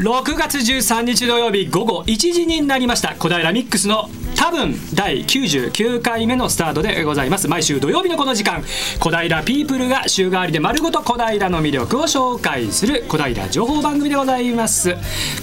6月13日土曜日午後1時になりました。小平ミックスの多分第99回目のスタートでございます。毎週土曜日のこの時間小平ピープルが週替わりで丸ごと小平の魅力を紹介する小平情報番組でございます。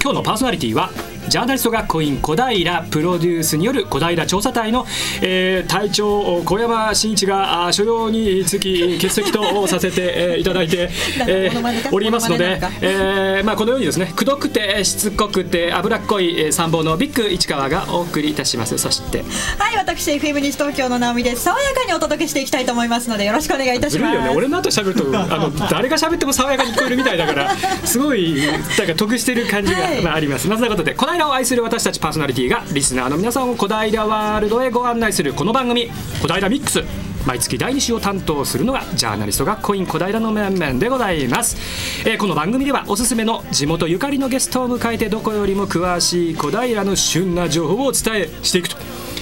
今日のパーソナリティはジャーナリスト学校員小平プロデュースによる小平調査隊の、えー、隊長小山真一が所要につき欠席とさせて、えー、いただいて、えー、おりますので、えーまあ、このようにですねくどくてしつこくて脂っこい参謀のビッグ市川がお送りいたします。そして。はい私 FM 西東京の直美です。爽やかにお届けしていきたいと思いますのでよろしくお願いいたします、ね、俺の後喋ると あの誰が喋っても爽やかに聞こえるみたいだからすごいなんか得してる感じが、はい、まあ、あります。まずなことでこの間を愛する私たちパーソナリティがリスナーの皆さんを小平ワールドへご案内するこの番組「小平ミックス」毎月第2週を担当するのがジャーナリスト学校員小平の面々でございます、えー、この番組ではおすすめの地元ゆかりのゲストを迎えてどこよりも詳しい小平の旬な情報をお伝えしていくと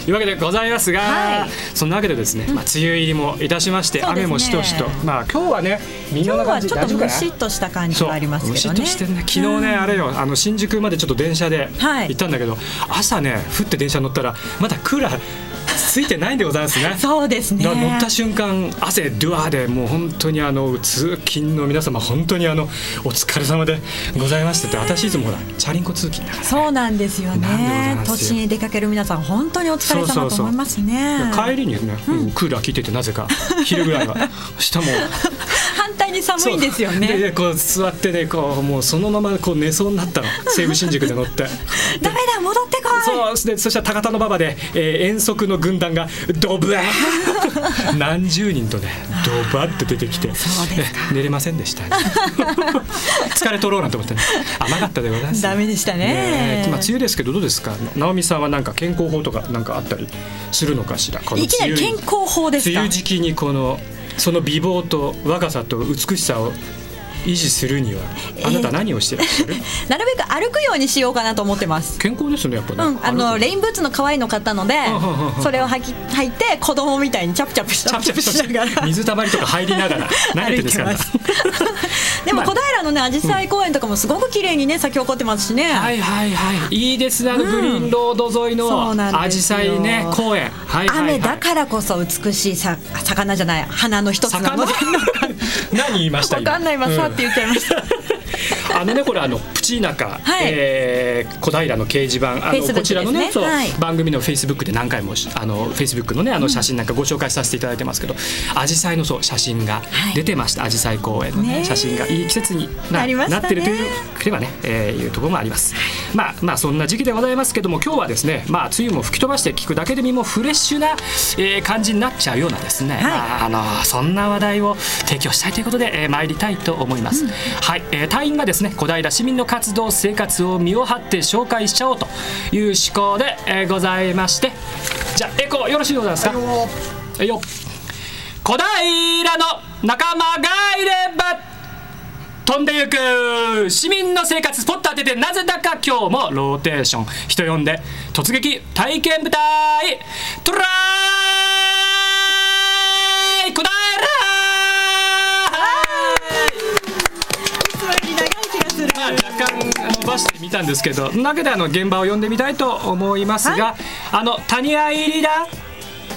いうわけでございますが、はい、そんなわけでですね、まあ、梅雨入りもいたしまして、ね、雨もしとしと、まあ今日はね、みんな感じ、ちょっとムシッとした感じがありますけどね。ね。昨日ね、うん、あれよ、あの新宿までちょっと電車で行ったんだけど、はい、朝ね、降って電車乗ったら、まだクーラー。ついてないんでございますね。そうですね。乗った瞬間汗ドゥアーでもう本当にあの通勤の皆様本当にあのお疲れ様でございましたって私いつもほらチャリンコ通勤だから、ね、そうなんですよね。都心へ出かける皆さん本当にお疲れ様と思いますね。帰りにね、うん、クーラー効いててなぜか昼ぐらいは 下も反対に寒いんですよね。でこう座ってねこうもうそのままこう寝そうになったの西武新宿で乗って。だ戻ってこい。そうでそしたら高田の馬場で、えー、遠足の軍団がドブー！何十人とねドバって出てきて 寝れませんでした、ね、疲れ取ろうなんて思ってね。甘かったでございます。ダメでしたね。ねまあ梅雨ですけどどうですか？直美さんはなんか健康法とかなんかあったりするのかしら？このいきなり健康法です梅雨時期にこのその美貌と若さと美しさを維持するにはあなた何をしてらっしゃる、えー、なるべく歩くようにしようかなと思ってます。健康ですねやっぱね、うん、あのレインブーツの可愛いの買ったのでそれを履き履いて子供みたいにチャプチャプしチャプチャプしながら。水たまりとか入りながら。慣れてですからでも小平のね紫陽花公園とかもすごく綺麗にね咲き誇ってますしね、はいはいはい。いいですねあのグリーンロード沿いの紫陽花ね公園、はいはいはい、雨だからこそ美しいさ魚じゃない花の一つなの。で何言いましたわかんない。まさって言っちゃいました。あのねこれあのプチナカ、はい、えー、小平の掲示板あの、ね、こちらのね、はい、番組のフェイスブックで何回もあのフェイスブックのねあの写真なんかご紹介させていただいてますけど、紫陽花のそう写真が出てました。紫陽花公園のね、ね、写真がいい季節にな,、なってるというではね、えー、いうところもあります。まあまあそんな時期でございますけども今日はですねまあ梅雨も吹き飛ばして聞くだけで身もフレッシュな、えー、感じになっちゃうようなですね、はい、まあ、あのそんな話題を提供したいということで、えー、参りたいと思います。うん、はい、えー、隊員がですね小平市民の活動生活を身を張って紹介しちゃおうという思考で、えー、ございまして。じゃあエコーよろしいでございますか？はいよ小平の仲間がいれば飛んでゆく市民の生活スポット当ててなぜだか今日もローテーション。人呼んで突撃体験部隊トライまあ、若干伸ばしてみたんですけどだけであの現場を呼んでみたいと思いますが、はい、あの谷合入りだ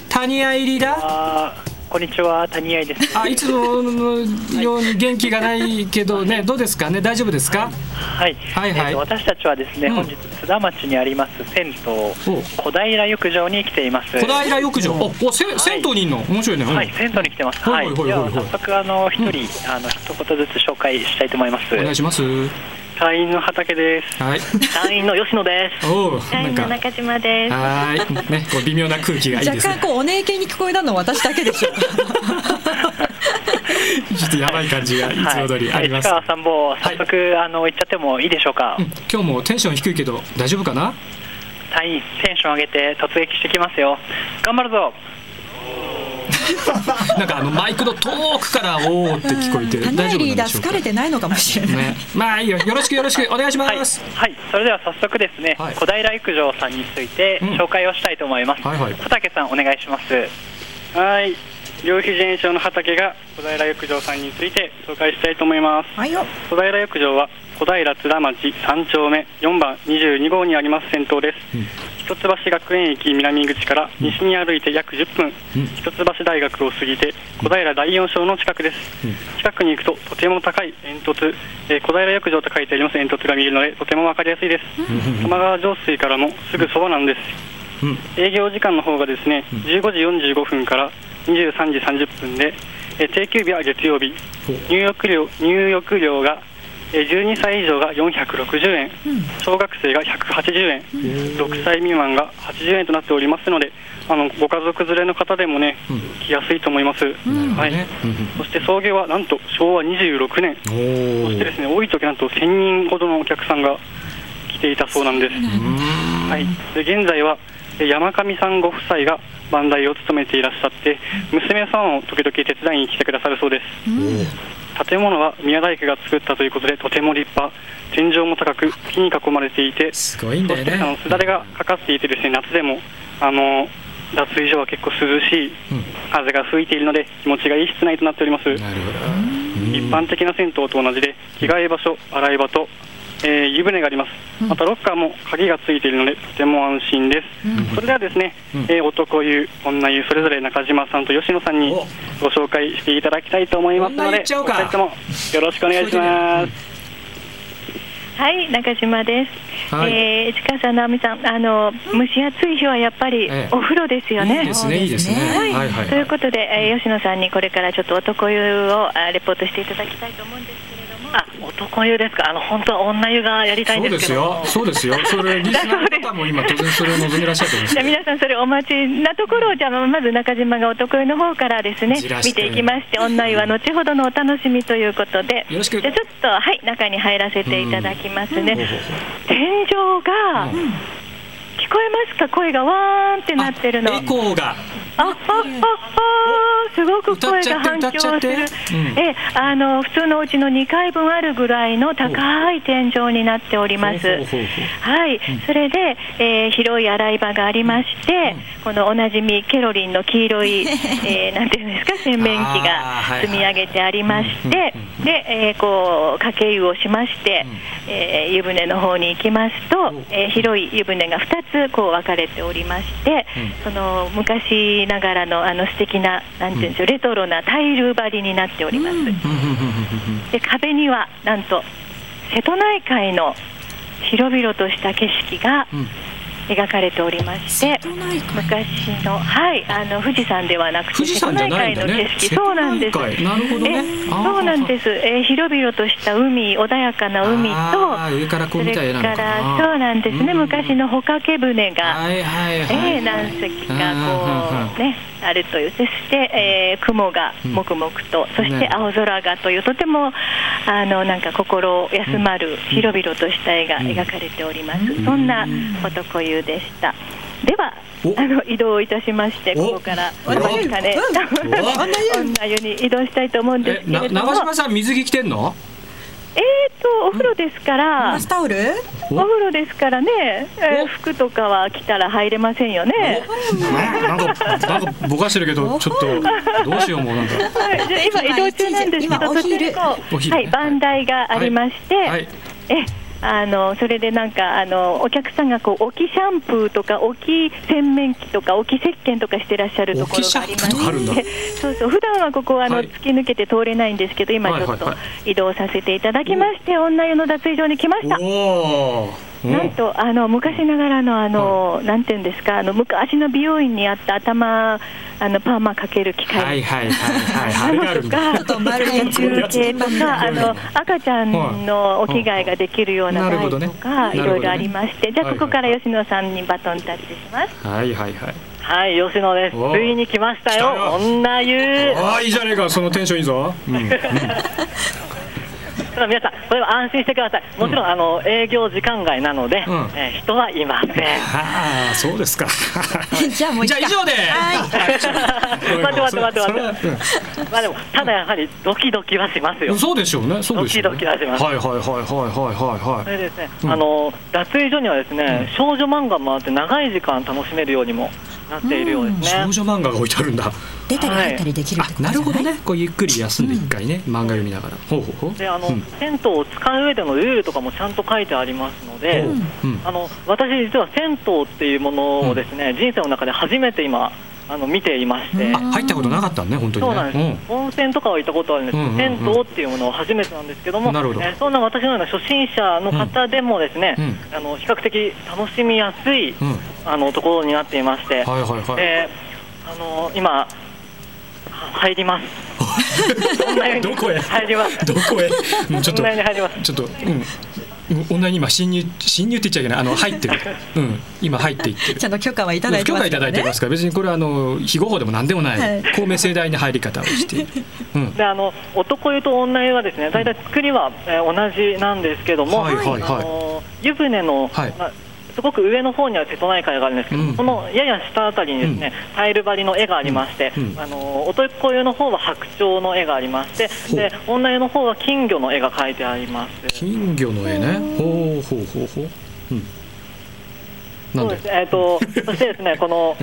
谷合入りだこんにちは谷合です。あいつものように元気がないけどねどうですか？ね大丈夫ですか？はい、はいはい、えー、私たちはですね、うん、本日津田町にあります銭湯小平浴場に来ています。小平浴場、うん、おせ、銭湯にいるの？面白いね。はい、銭湯に来てます。はい、では早速あの一人、うん、あの一言ずつ紹介したいと思います。お願いします。隊員の畑です。はい。隊員の吉野です。お隊員の中島です。はい。ね、こう微妙な空気がいいです、ね、若干こうお姉系に聞こえたの私だけでしょうか。ちょっとやばい感じがいつも通りあります。はい、さんも早速、はい、あの行っちゃってもいいでしょうか、うん。今日もテンション低いけど大丈夫かな？隊員テンション上げて突撃してきますよ。頑張るぞ。なんかあのマイクの遠くからおおって聞こえて大丈夫リーダー疲れてないのかもしれない、ね、まあいいよ。よろしくよろしくお願いします、はい、はい、それでは早速ですね、はい、小平育場さんについて紹介をしたいと思います、うんはいはい、小竹さんお願いします。はい。両肘炎症の畑が小平浴場さんについて紹介したいと思います、はい、小平浴場は小平津田町3丁目4番22号にあります銭湯です、うん、一橋学園駅南口から西に歩いて約10分、うん、一橋大学を過ぎて小平第4章の近くです、うん、近くに行くととても高い煙突、えー、小平浴場と書いてあります。煙突が見えるのでとても分かりやすいです、玉川上水からもすぐそばなんです、営業時間の方がですね15時45分から23時30分で、え定休日は月曜日。入浴料入浴料が12歳以上が460円、小学生が180円、6歳未満が80円となっておりますので、あのご家族連れの方でもね、来やすいと思います、はい、そして送迎はなんと昭和26年、そしてですね多い時なんと1000人ほどのお客さんが来ていたそうなんです。はい、で現在は山上さんご夫妻が番台を務めていらっしゃって、娘さんを時々手伝いに来てくださるそうです。建物は宮大工が作ったということで、とても立派、天井も高く、木に囲まれていて、すごいんだよね、あのすだれがかかっていて、ですね夏でもあの脱衣所は結構涼しい、風が吹いているので、気持ちがいい室内となっております。なるほど。一般的な銭湯と同じで、着替え場所、洗い場とえー、湯船があります、またロッカーも鍵がついているので、とても安心です、うん、それではですね、うん、えー、男湯、女湯、それぞれ中島さんと吉野さんにご紹介していただきたいと思いますので、お二人ともよろしくお願いします。はい、中島です。はい、えー、市川さん、直美さん、あの蒸し暑い日はやっぱりお風呂ですよね。いいですね、いいですね。はい、ということで、えー、吉野さんにこれからちょっと男湯をレポートしていただきたいと思うんです。あ男湯ですか、あの本当は女湯がやりたいんですけど。そうですよ、そうですよ、それ、リスナーの方も今、当然それを望みらっしゃると思います。じゃ皆さん、それお待ちなところを、じゃあ、まず中島が男湯の方からですね、見ていきまして、女湯は後ほどのお楽しみということで、よろしく。じゃちょっと、はい、中に入らせていただきますね。天井が、聞こえますか、声がわーんってなってるの。エコーがすごく声が反響する、うん、えあの普通のうちの2階分あるぐらいの高い天井になっております。はい、それで、えー、広い洗い場がありまして、このおなじみケロリンの黄色い、えー、なんていうんですか洗面器が積み上げてありまして、で、えー、こうかけ湯をしまして、えー、湯船の方に行きますと、えー、広い湯船が2つこう分かれておりまして、その昔ながらのあの素敵ななんていうんでしょう、レトロなタイル張りになっております。で壁にはなんと瀬戸内海の広々とした景色が描かれておりまして昔のはいあの富士山ではなくて瀬戸内海の景色。そうなんです。なるほどね。そうなんです、えー、広々とした海穏やかな海と上からこう見たそれからそうなんですね、昔の帆掛け船が、はいはいはい、えー、何隻かこうねあるという。そして、えー、雲がもくもくと、うん、そして青空がというとてもあのなんか心休まる広々とした絵が描かれております、うん、そんな男湯でした。ではあの移動いたしましてここから女湯に移動したいと思うんですけれども。長嶋さん水着着てんの？えーとお風呂ですから、バスタオル？お。風呂ですからね、えー、服とかは着たら入れませんよね。なんかなんかぼかしてるけどちょっとどうしようもなんか。はい、じゃ今移動中なんですけど、そちらはい番台がありまして、はい、え。あのそれでなんかあのお客さんがこう置きシャンプーとか置き洗面器とか置き石鹸とかしてらっしゃるところがありましてそうそう普段はここはあの、はい、突き抜けて通れないんですけど今ちょっと移動させていただきまして、女湯の脱衣所に来ました。なんとあの昔ながらのあの、はい、なんていうんですかあの昔の美容院にあった頭あのパーマかける機械。はいはいはいはい。とか中継とかあの 赤ちゃんのお着替えができるような台とか、いろいろありまして、じゃあここから吉野さんにバトンタッチします。はいはいはい。はい、吉野です。ついに来ましたよ。女湯。ああ、いいじゃねえか、そのテンションいいぞ。うん だ皆さん、これは安心してください、もちろん、あの営業時間外なので、え人はいません。はあ、そうですか。じゃあもうじゃあ以上で。待って待って待って待って。まあでもただやはりドキドキはしますよ。そうでしょうね。そうでしょう。ドキドキはします。はいはいはいはいはいはいはい。それですね、あの脱衣所にはですね、少女漫画もあって長い時間楽しめるようにもなっているようですね、少女漫画が置いてあるんだ。出たり入ったりできるってことなるほどね。こうゆっくり休んで一回ね、漫画読みながら。ほうほうほう。であの、銭湯を使う上でのルールとかもちゃんと書いてありますので、あの私実は銭湯っていうものをですね、人生の中で初めて今あの見ていまして。入ったことなかったね本当に、ね、そうなんです、うん、温泉とかは行ったことあるんですけど、銭湯っていうものは初めてなんですけどもなるほど、えー、そんな私のような初心者の方でもですね、うん、あの比較的楽しみやすい、うん、あのところになっていまして、はいはいはい。えー、あの今入ります。どこへ？入ります。どこへ？ちょっとちょっと、うんオンライン今侵入侵入って言っちゃいけない。あの入ってる、うん、今入っていってる。ちゃんと許可はいただいてます、ね、許可いただいてますから。別にこれはあの非合法でもなんでもない、はい、公明正大な入り方をして。いる、うん、であの男湯と女湯はですね大体作りは、えー、同じなんですけども、はいはいはい、湯船の、はい。まあすごく上の方には瀬戸内海があるんですけど、うん、そのやや下あたりにですね、うん、タイル張りの絵がありまして、うん、あの男湯の方は白鳥の絵がありましてで女湯の方は金魚の絵が描いてあります。金魚の絵ね。ほうほうほうほう、うん、そうです。えっ、ー、とそしてですねこの、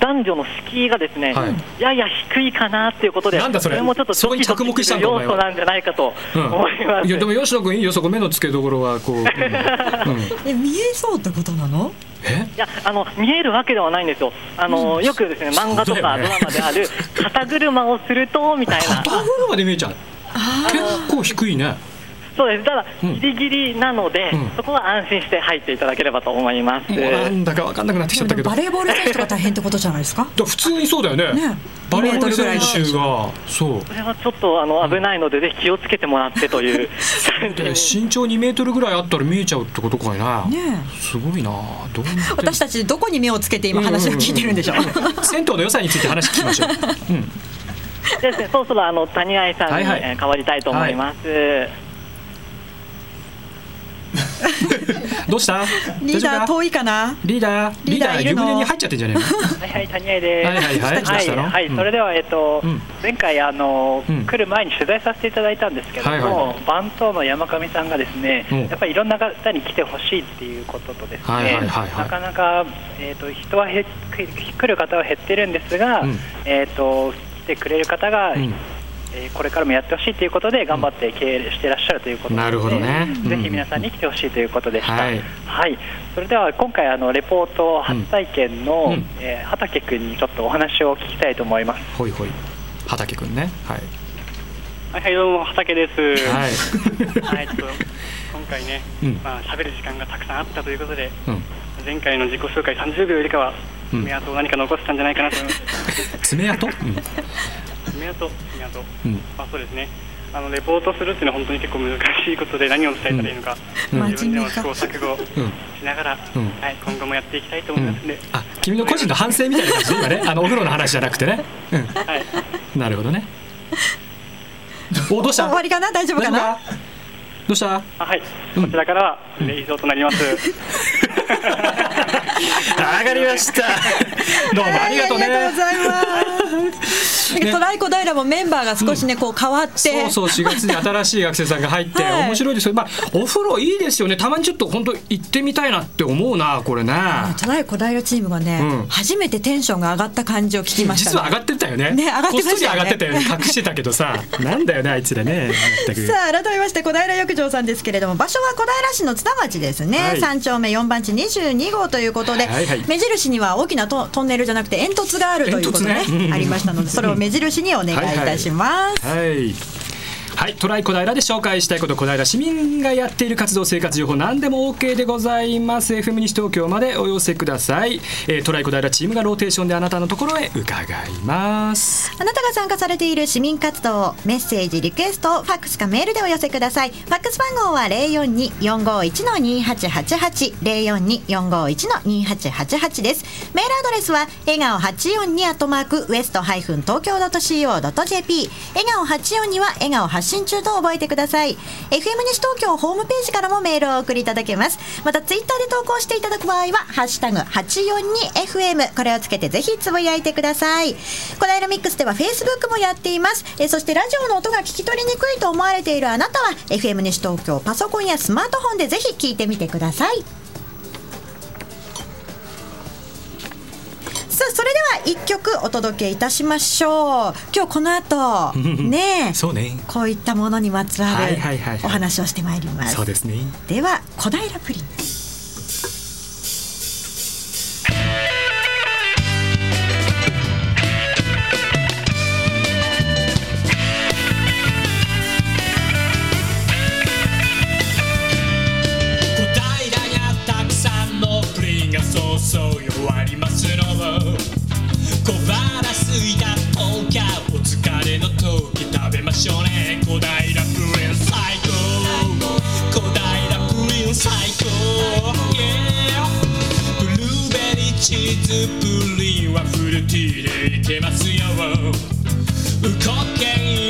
男女の敷居がですね、はい、やや低いかなっていうことで、なんだそれ、れもちょっとドキドキする要素なんじゃないかと思います、うん、いやでも吉野君いいよそこ目の付けどころはこう、うん、え見えそうってことなの？いやあの見えるわけではないんですよ、あの、うん、よくですね漫画とかドラマである肩車をするとみたいな。肩車で見えちゃう。結構低いね。そうですただ、ギリギリなので、うん、そこは安心して入っていただければと思います。なんだか分かんなくなってきちゃったけど。バレーボール選手が大変ってことじゃないですか？普通にそうだよね。ねバレーボール選手が、そう。それはちょっとあの危ないので、ぜひ気をつけてもらってという。身長2メートルぐらいあったら見えちゃうってことかいな。ね、すごいな。どう私たちどこに目をつけて今話を聞いてるんでしょう？銭湯の良さについて話聞きましょう。うん。ですね、そろそろあの谷愛さんに、変わりたいと思います。はいどうした？リーダー遠いかな？リーダー？リーダー湯船に入っちゃってんじゃねえはいはい谷合です。はいはいはい。はい。はい、それではえっと、前回あの、来る前に取材させていただいたんですけども、番頭の山上さんがですね、やっぱりいろんな方に来てほしいっていうこととですね、なかなかえっと人はへ来る方は減ってるんですが、えっと来てくれる方が、えー、これからもやってほしいということで頑張って経営していらっしゃるということで、なるほどね、ぜひ皆さんに来てほしいということでした、はい、はい、それでは今回あのレポート初体験の、うん、えー、畑君にちょっとお話を聞きたいと思います。ほいほい。畑君ね。はい。はい、どうも畑です。はい。はい、ちょっと今回ね、うん、まあ喋る時間がたくさんあったということで、うん、前回の自己紹介30秒よりかは爪痕を何か残したんじゃないかなと思います。爪痕？爪痕、爪痕、うん、まあそうですね。あのレポートするっていうのは本当に結構難しいことで何を伝えたらいいのか、うん、自分でも試行錯誤しながら、うん、はい、今後もやっていきたいと思いますので、うん、あ君の個人の反省みたいな感じ？で今ねあのお風呂の話じゃなくてね、うん、はい、なるほどね。おどうした？終わりかな？大丈夫かな？どうした？あはい。こちらからは以上となります、上がりました。どうもありがとうね。ありがとうございます。トライコ平もメンバーが少しね、こう変わって。そうそう、4月に新しい学生さんが入って、面白いですよ。まあ、お風呂いいですよね。たまにちょっと本当行ってみたいなって思うな、これね。トライコ平チームがね、初めてテンションが上がった感じを聞きました。実は上がってたよね。ね、上がってました上がってたよね。隠してたけどさ、なんだよね、あいつらね。さあ、改めまして小平浴場さんですけれども、場所は小平市の津田町ですね。三丁目四番地二十二号ということで、目印には大きなトトンネルじゃなくて煙突があるということね、ね、ありましたのでそれを目印にお願いいたします。はい、はいはい、はいトライ小平で紹介したいこと小平市民がやっている活動生活情報何でも OK でございます。FM 西東京までお寄せください、えー、トライ小平チームがローテーションであなたのところへ伺います。あなたが参加されている市民活動メッセージリクエストファックスかメールでお寄せください。ファックス番号は042-451-2888 042-451-2888です。メールアドレスは笑顔842アットマークウエストハイフン東京 .co.jp 笑顔842は笑顔発信中と覚えてください。FM 西東京ホームページからもメールをお送りいただけます。またツイッターで投稿していただく場合はハッシュタグ 842FM これをつけてぜひつぶやいてください。この間ミックスでは Facebook もやっています。えそしてラジオの音が聞き取りにくいと思われているあなたは FM 西東京パソコンやスマートフォンでぜひ聞いてみてください。それでは一曲お届けいたしましょう。今日この後 ねそうね。こういったものにまつわるお話をしてまいります、そうですね。では小平プリンそうそう弱りますの小腹すいたおーカお疲れの時食べましょうね。小平プリン最高。小平プリン最高。ブルーベリーチーズプリンはフルティーでいけますよ。ウコケン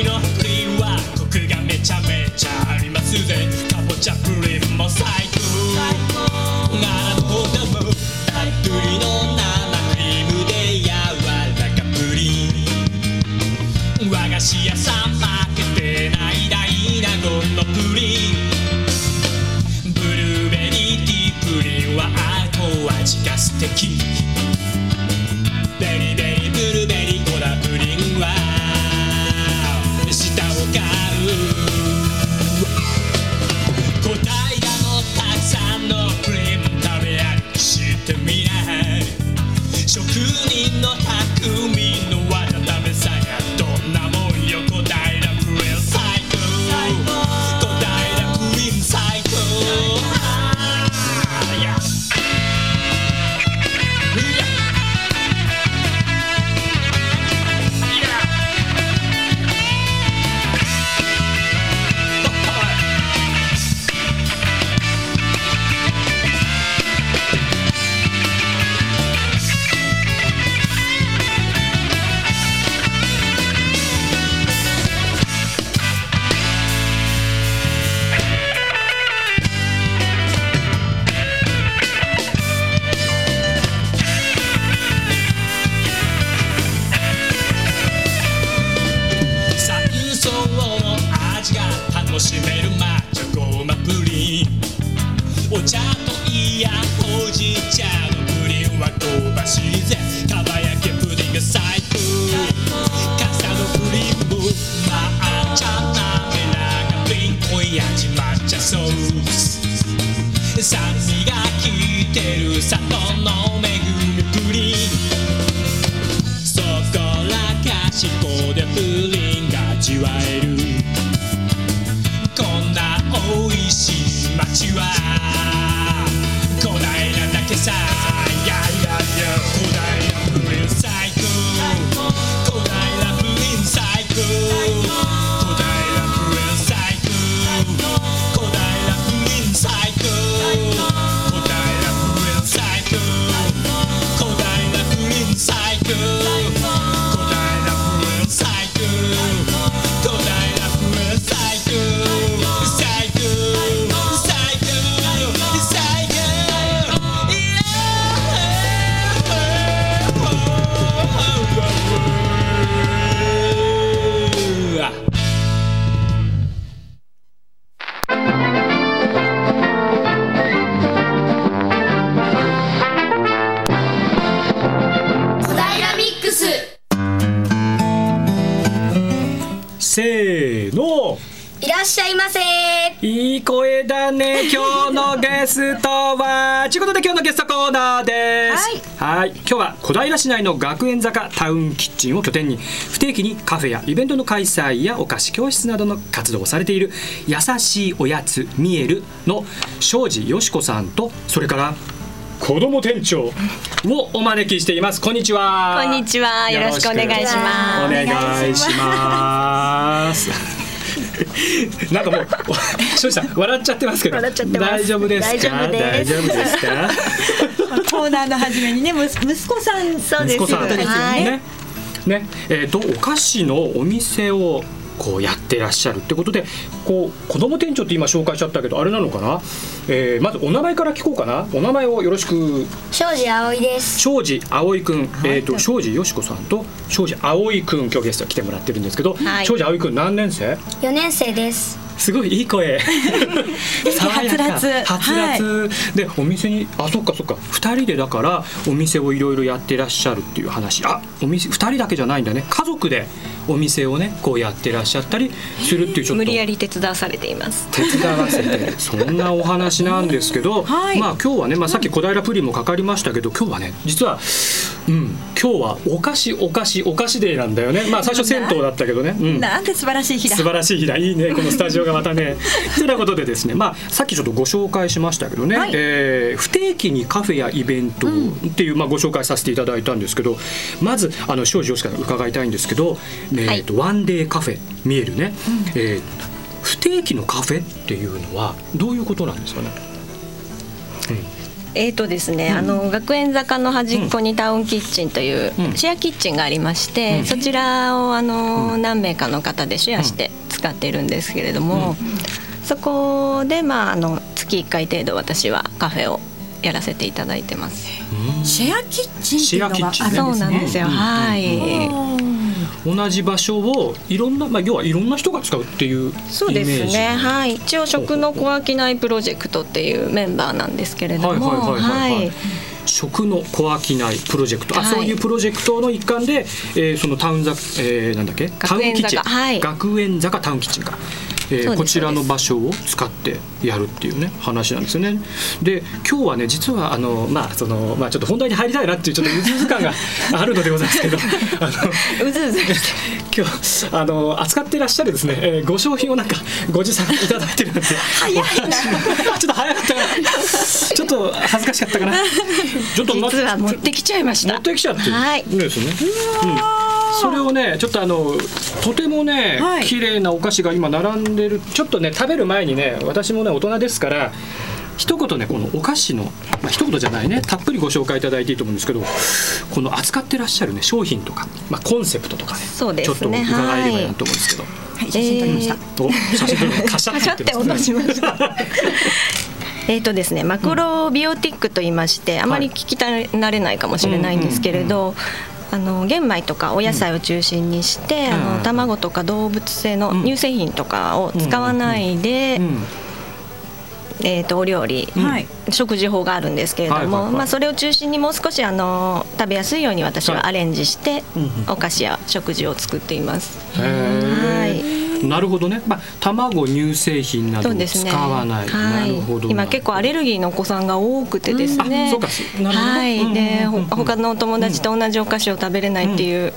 はい。今日は小平市内の学園坂タウンキッチンを拠点に不定期にカフェやイベントの開催やお菓子教室などの活動をされている優しいおやつミエルの庄司よしこさんとそれから子供店長。をお招きしています。こんにちは。こんにちは。よろしくお願いします。お願いします なんかもう、庄司さん笑っちゃってますけど。笑っちゃって大丈夫ですか？大丈夫ですか？コーナーの初めにね、息子さん、そうですよね。ね、えっ、と、お菓子のお店をこうやってらっしゃるってことでこう子供店長って今紹介しちゃったけどあれなのかな、えー、まずお名前から聞こうかな。お名前をよろしく。庄司葵です。庄司葵くん、えっ、ー、と庄司よしこさんと庄司葵くん今日ゲスト来てもらってるんですけど、はい、庄司葵くん何年生？4年生です。すごいいい声。はつらつ。はつらつ、でお店にあそっかそっか。2人でだからお店をいろいろやってらっしゃるっていう話。あお店2人だけじゃないんだね。家族でお店をねこうやってらっしゃったりするっていうちょっと無理やり手伝わされています。手伝わせて そんなお話なんですけど、はい、まあ今日はね、まあ、さっき小平プリンもかかりましたけど今日はね実は、うん、今日はお菓子お菓子お菓子デーなんだよね。まあ最初銭湯だったけどね、うん、なんて素晴らしい日だ。素晴らしい日だ。いいね このスタジオがまたね。ということでですねまあさっきちょっとご紹介しましたけどね、はい、えー、不定期にカフェやイベントっていう、まあ、ご紹介させていただいたんですけどまずあの庄司義から伺いたいんですけど、えーと、はい、ワンデーカフェ見えるね、うん、えー、不定期のカフェっていうのはどういうことなんですかね、うんえーとですね、うん、あの学園坂の端っこにタウンキッチンというシェアキッチンがありまして、うん、そちらをあの、何名かの方でシェアして使っているんですけれども、そこで、まあ、あの月1回程度私はカフェをやらせていただいてます。シェアキッチンっていうのがあるんですね。そうなんですよ。はい。同じ場所をいろんな、まあ、要はいろんな人が使うっていうそうですね。はい。一応食の小商いプロジェクトっていうメンバーなんですけれども。はい食の小商いプロジェクト、はい、あそういうプロジェクトの一環で、えー、そのタウンザ、えー、なんだっけ？タウンキッチン、はい、学園坂タウンキッチンかえー、こちらの場所を使ってやるっていうね話なんですよね。で今日はね実はあのまあそのまあちょっと本題に入りたいなっていうちょっとうずうず感が あるのでございますけどあのうずうず。今日あの扱っていらっしゃるですね、えー、ご商品をなんかご持参いただいてるので早いな。ちょっと早かったかな。ちょっと恥ずかしかったかな。ちょっと実は持ってきちゃいました。持ってきちゃってはい。ですね。うんそれをねちょっとあのとてもね、はい、綺麗なお菓子が今並んでる。ちょっとね食べる前にね私もね大人ですから一言ねこのお菓子の、まあ、一言じゃないねたっぷりご紹介いただいていいと思うんですけどこの扱ってらっしゃるね商品とか、まあ、コンセプトとかね、ね、ちょっと伺えればいいなと思うんですけど、はい、写真撮りました、えー、お写真撮りカシャって落としました。えーとですね、マクロビオティックと言いまして、あまり聞き慣れないかもしれないんですけれど、あの玄米とかお野菜を中心にして、うん、あの卵とか動物性の乳製品とかを使わないで、えー、とお料理、はい、食事法があるんですけれども、まあ、それを中心にもう少しあの食べやすいように私はアレンジして、お菓子や食事を作っています。はいなるほどね、まあ、卵乳製品などを使わない、ねはい、今結構アレルギーのお子さんが多くてですね、うん、はい。で、うん、他のお友達と同じお菓子を食べれないっていう、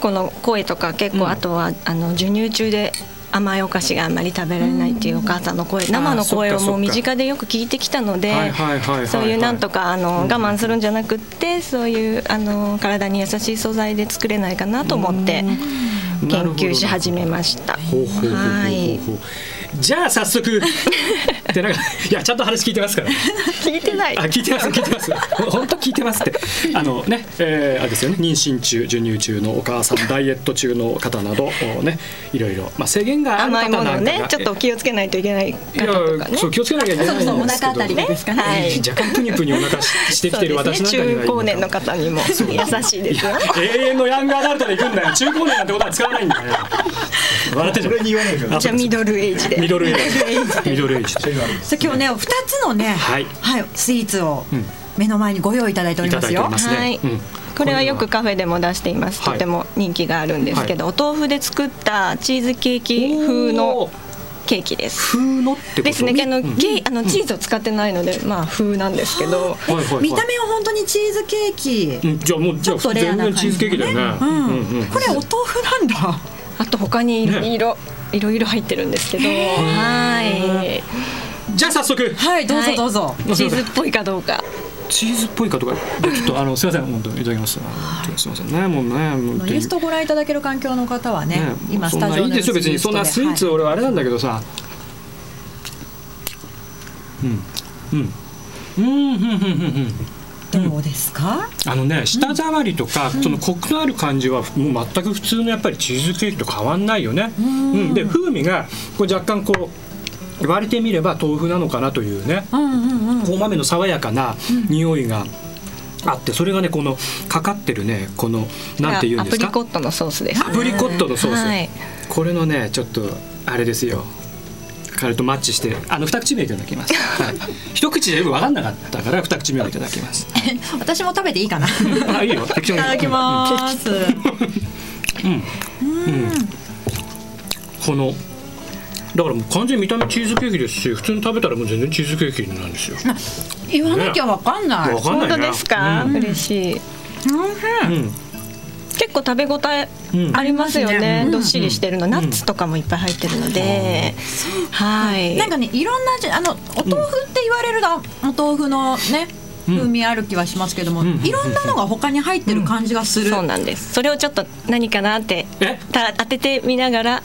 この声とか結構、あとはあの授乳中で甘いお菓子があんまり食べられないっていうお母さんの声、生の声をもう身近でよく聞いてきたのでそういうなんとかあの我慢するんじゃなくってそういうあの体に優しい素材で作れないかなと思って研究し始めました。はい。じゃあ早速。ってなんかいやちゃんと話聞いてますから。聞いてない。あ聞いてます聞いてます。本当聞いてますって。あのね、えー、あれですよね。妊娠中授乳中のお母さんダイエット中の方などねいろいろ。まあ制限がある方なんかねちょっと気をつけないといけない方とかね。そう気をつけなきゃいけないんですけど。お腹あたりですかね、はい、若干プニプニお腹してきてる私なんかには、ね、中高年の方にも優しいですよ。永遠のヤングアダルトで行くんだよ。中高年なんてことは使わないんだよ。笑ってるじゃあミドルエイジでミドルエイジ。ミドルエイジ。さ今日ね二つのね、はい、はい、スイーツを目の前にご用意いただいておりますよ。すね、はい、これはよくカフェでも出しています。とても人気があるんですけど、はい、お豆腐で作ったチーズケーキ風のケーキです。風のってですね。あの、うん、ケあのチーズを使ってないので、まあ風なんですけど、見た目は本当にチーズケーキ。うん、じゃあもうじゃあ全然チーズケーキだよね。うん。うん、これお豆腐なんだ。あと他にいろいろ、いろいろ入ってるんですけど、はい。じゃあ早速。はいどうぞどうぞ、はい、チーズっぽいかどうか。チーズっぽいかとか？ちょっと あのすみません。本当にいただきます。すみませんね。もうねもうインストご覧いただける環境の方はね、ね今スタジオいいですよ。別にそんなスイーツ、俺はあれなんだけどさ、うん。うんうんうんうんうんどうですか、あのね舌触りとか、そのコクのある感じはもう全く普通のやっぱりチーズケーキと変わんないよね。うん、で風味がこう若干こう言われてみれば豆腐なのかなというね、うんうんうん、豆の爽やかな匂いが、あってそれがねこのかかってるねこのなんていうんですか？アプリコットのソースです、アプリコットのソース、はい、これのねちょっとあれですよ彼とマッチしてあの二口目いただきます、はい、一口でよく分かんなかったから二口目をいただきます。私も食べていいかな。あいいよ。いただきます。うん、うん、このだからもう完全に見た目チーズケーキですし普通に食べたらもう全然チーズケーキなんですよ。言わなきゃわかんない、ね、かんない、ね、本当ですか、うん、嬉しい、うん、結構食べ応えありますよね、うん、どっしりしてるの、ナッツとかもいっぱい入ってるので、はい。なんかねいろんなあのお豆腐って言われるな、お豆腐のね風味ある気はしますけども、いろんなのが他に入ってる感じがする、そうなんです。それをちょっと何かなって当ててみながら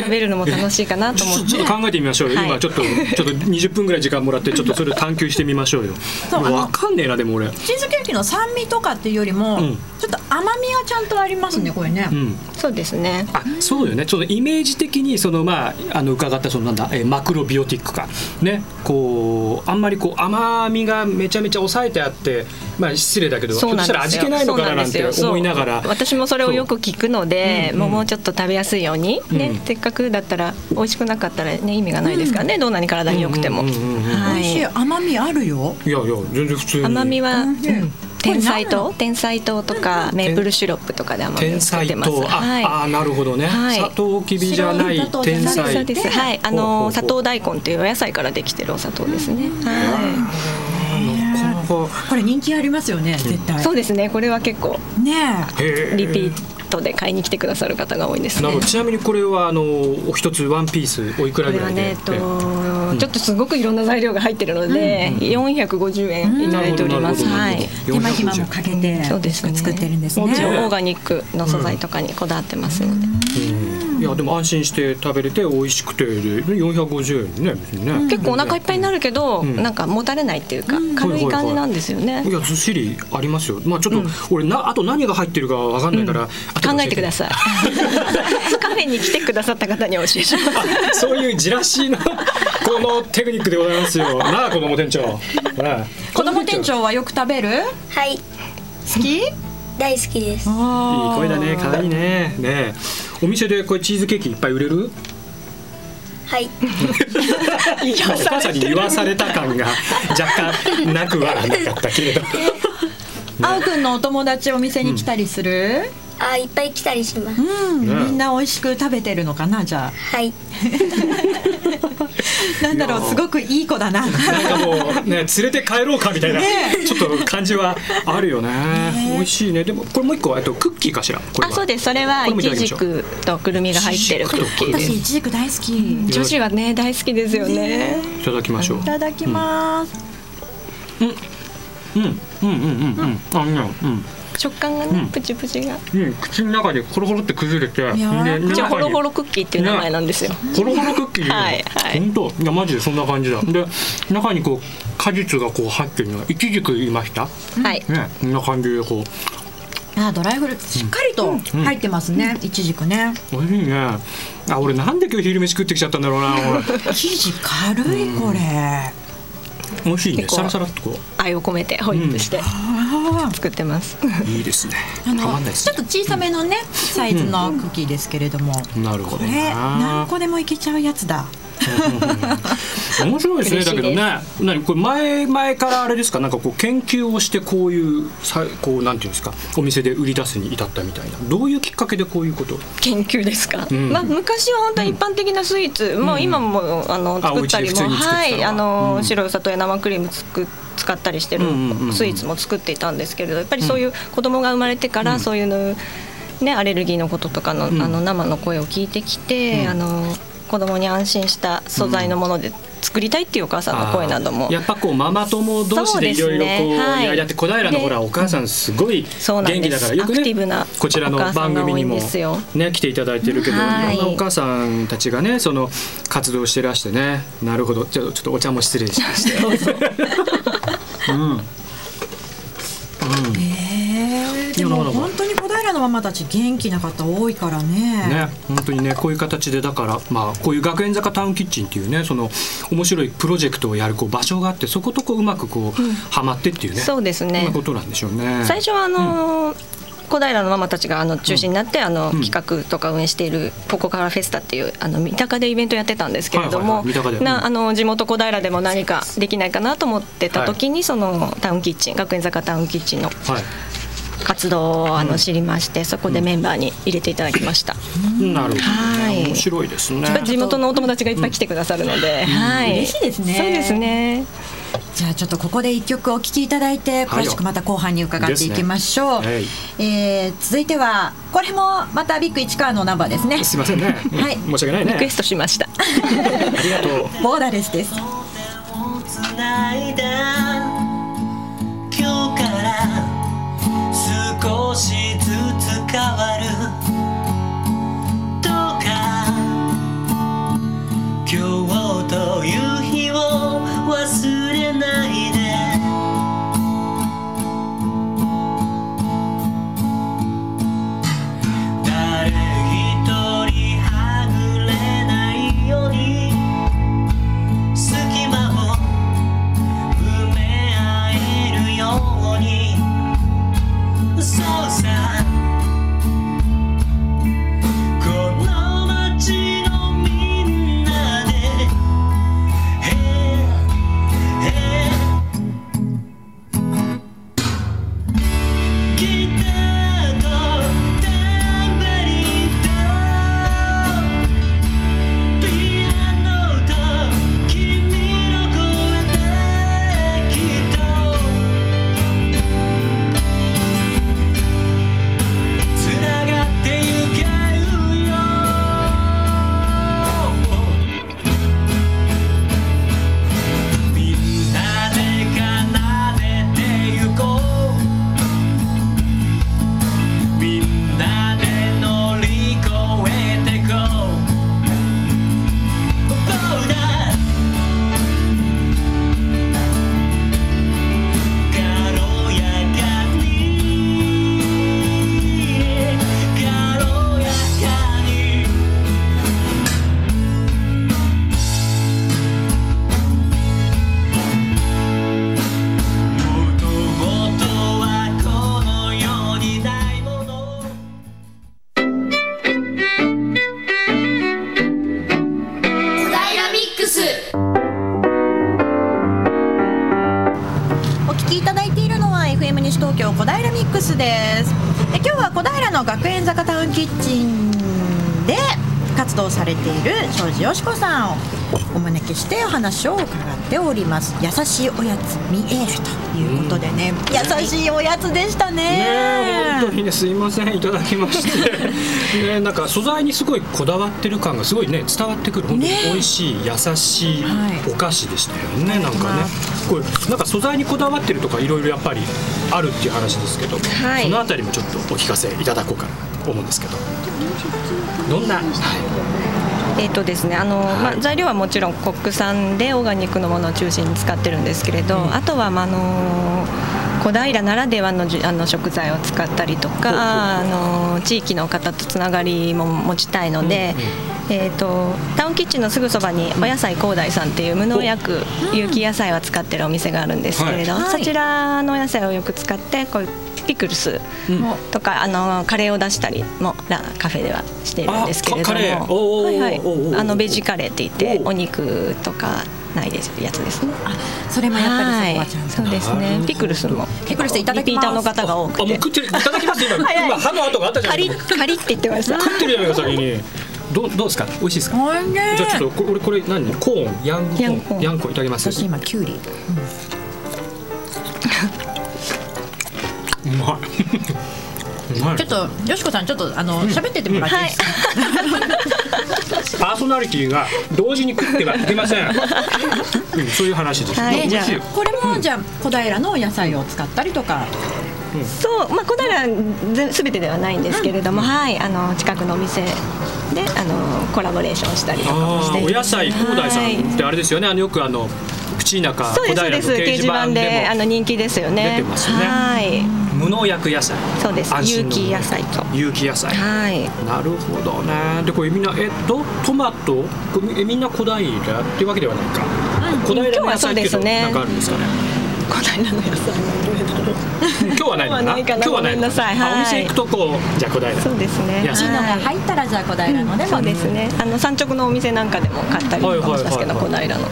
食べるのも楽しいかなと思って。ちょっと考えてみましょうよ、はい、今ちょっとちょっと 20分ぐらい時間もらってちょっとそれを探求してみましょうよ。そう分かんねえなでも俺。チーズケーキの酸味とかっていうよりも、うん、ちょっと甘みがちゃんとありますねこれね、うん、そうですね。あそうよね。ちょっとイメージ的にそのまああの伺ったそのなんだ、えマクロビオティックか。ね。こうあんまりこう甘みがめちゃめちゃ抑えてあってまあ失礼だけどひょっとしたら味気ないのかななんて思いながら。私もそれをよく聞くので、もうもうちょっと食べやすいようにね、せっかくだったら美味しくなかったらね意味がないですからね、どんなに体に良くても、はい、美味しい甘みあるよ。いやいや全然普通甘みは、天才糖？天才糖とかメープルシロップとかで甘みを作ってます。はい、ああなるほどね。はい、砂糖きびじゃない天才。です。はい、あの砂糖大根っていうお野菜からできてるお砂糖ですね。はい。これ人気ありますよね絶対。そうですね。これは結構ねリピートトで買いに来てくださる方が多いんです、ね、ちなみにこれはあのお一つワンピースおいくらぐらいで、ね、と、うん、ちょっとすすごくいろんな材料が入ってるので、うん、450円いただいております、はい、手間暇もかけてそうです、ね、作ってるんですね。もちろんオーガニックの素材とかにこだわってますので、いやでも安心して食べれて美味しくて450円ねね、結構お腹いっぱいになるけど、なんかもたれないっていうか、軽い感じなんですよね、いやずっしりありますよ。まあちょっと、俺なあと何が入ってるかわかんないから、考えてください。カフェに来てくださった方に教えします。そういうじらしのこのテクニックでございますよ。なあ子供店長。子供店長はよく食べる？はい。好き？大好きです。いい声だね可愛いね。ねお店でこれチーズケーキいっぱい売れる？はい。お母さんに言わされた感が 若干なくはなかったけれど。あおくんのお友達お店に来たりする、うんあいっぱい来たりします。うん、みんな美味しく食べてるのかなじゃあ。はい。なんだろうすごくいい子だな。なんかもうね連れて帰ろうかみたいな、ちょっと感じはあるよね。美味しいね。でもこれもう一個えっとクッキーかしら？あそうですそれはイチジクとくるみが入ってるクッキー私イチジク大好き。女子はね大好きですよね。いただきましょう。いただきます。うん。うんうんうんうんうんあうん。食感がね、プチプチが、うん、口の中でコロコロって崩れてでホロホロクッキーっていう名前なんですよ、ホロホロクッキー。はいはい。本当？いやマジでそんな感じだ。で中にこう果実がこう入ってるのはイチジク言いました？はい。ねこんな感じでこう。あドライフルーツしっかりと入ってますね、いちじくね。美味しいね。あ俺なんで今日昼飯食ってきちゃったんだろうな 生地軽いこれ、美味しいね。サラサラとこう。愛を込めてホイップして。作ってます、いいですね。あのちょっと小さめのね、サイズのクッキーですけれども、なるほど何個でもいけちゃうやつだ面白いですね。だけどね。何？これ前前からあれですか？なんかこう研究をしてこういうさこうなんていうんですか？お店で売り出すに至ったみたいな。どういうきっかけでこういうこと？研究ですか、うん、まあ昔は本当に一般的なスイーツ、うん、もう今もあの作ったりも。は。い。あの、うん、白い砂糖や生クリーム作使ったりしてるスイーツも作っていたんですけれどやっぱりそういう子供が生まれてからそういうのね、アレルギーのこととかの,、あの生の声を聞いてきて、あの子供に安心した素材のもので作りたいっていうお母さんの声なども、やっぱこうママ友同士でいろいろこう、はい、やって小平のほらお母さんすごい元気だからよくねこちらの番組にもね来ていただいてるけど、はい、いろんなお母さんたちがねその活動してらしてね。なるほど。ちょっとお茶も失礼しまして。うん。えー、でも本当に小平のママたち元気な方多いからね。ね本当にねこういう形でだからまあこういう学園坂タウンキッチンっていうねその面白いプロジェクトをやるこう場所があってそことこううまくこう、うん、はまってっていうねそうですね。ことなんでしょうね。最初はあのーうん。小平のママたちがあの中心になって、あの企画とか運営しているポコカラフェスタっていうあの三鷹でイベントやってたんですけれども、なあの地元小平でも何かできないかなと思ってた時に、そのタウンキッチン学園坂タウンキッチンの。活動をあの知りまして、そこでメンバーに入れていただきました。なるほど。はい。面白いですね。地元のお友達がいっぱい来てくださるので、はい。嬉しいですね。そうですね。じゃあちょっとここで一曲お聴きいただいて詳しくまた後半に伺っていきましょう、はいねはい、えー、続いてはこれもまたビッグ市川のナンバーですね すいませんね、はい、申し訳ないねリクエストしました ありがとうボーダーレスです少しずつ変わる。どうか今日というります。優しいおやつ見えるということでね、うん、優しいおやつでしたね。ね本当にねすいません。いただきまして。ねなんか素材にすごいこだわってる感がすごいね伝わってくる。本当に美味しい、ね、優しいお菓子でしたよね、はい、なんかねこれなんか素材にこだわってるとかいろいろやっぱりあるっていう話ですけども、はい、そのあたりもちょっとお聞かせいただこうかなと思うんですけど。どんな、はいえーとですねあの、はい、まあ、材料はもちろん国産でオーガニックのものを中心に使ってるんですけれど、うん、あとは、まあ、あの小平ならではのあの食材を使ったりとかあの地域の方とつながりも持ちたいので、うんうん、えーと、タウンキッチンのすぐそばにお野菜広大さんっていう無農薬有機野菜を使ってるお店があるんですけれど、はい、そちらの野菜をよく使ってこうピクルスとか、うん、あのカレーを出したりもカフェではしているんですけれどもはいはい、あのベジカレーって言ってお肉とかないですやつですね。あ、それもやっぱり、はい、そうですね。ピクルスもピクルスいただきます。の方が多くて。あ、もう食っていただきます今。今歯の跡があったじゃないですか。カリカリって言ってました。食ってるやんか先に。どうどうですか？美味しいですか？じゃあちょっとこれこれ何？コーンヤンコーンヤンコいただきます。私今キュウリ。うまい。ちょっとよしこさんちょっとあの喋、っててもらっていいですか、パーソナリティが同時に食ってはいけません、うん、そういう話です、はい、じゃこれも、じゃあ小平の野菜を使ったりとか。そう、まあ、小平すべてではないんですけれども、うん、はい、あの近くのお店であのコラボレーションしたりとかもして。お野菜広大さんってあれですよね、あのよくあの口中小平の掲示板であの人気ですよね。出てますよね。はい。無農薬野菜。そうです。有機野菜と。有機野菜。はい。なるほどね。でこれみんなえっとトマト？えみんな小平っていうわけではないか。小平の野菜っていうのなんかあるんですかね？小平の野菜今日はないかな？今日はないな？さい、はい、お店行くとこうじゃあ小平そうですね安いのが入ったらじゃあ小平のね、そうですねあの産直のお店なんかでも買ったりとかもしますけど小平の。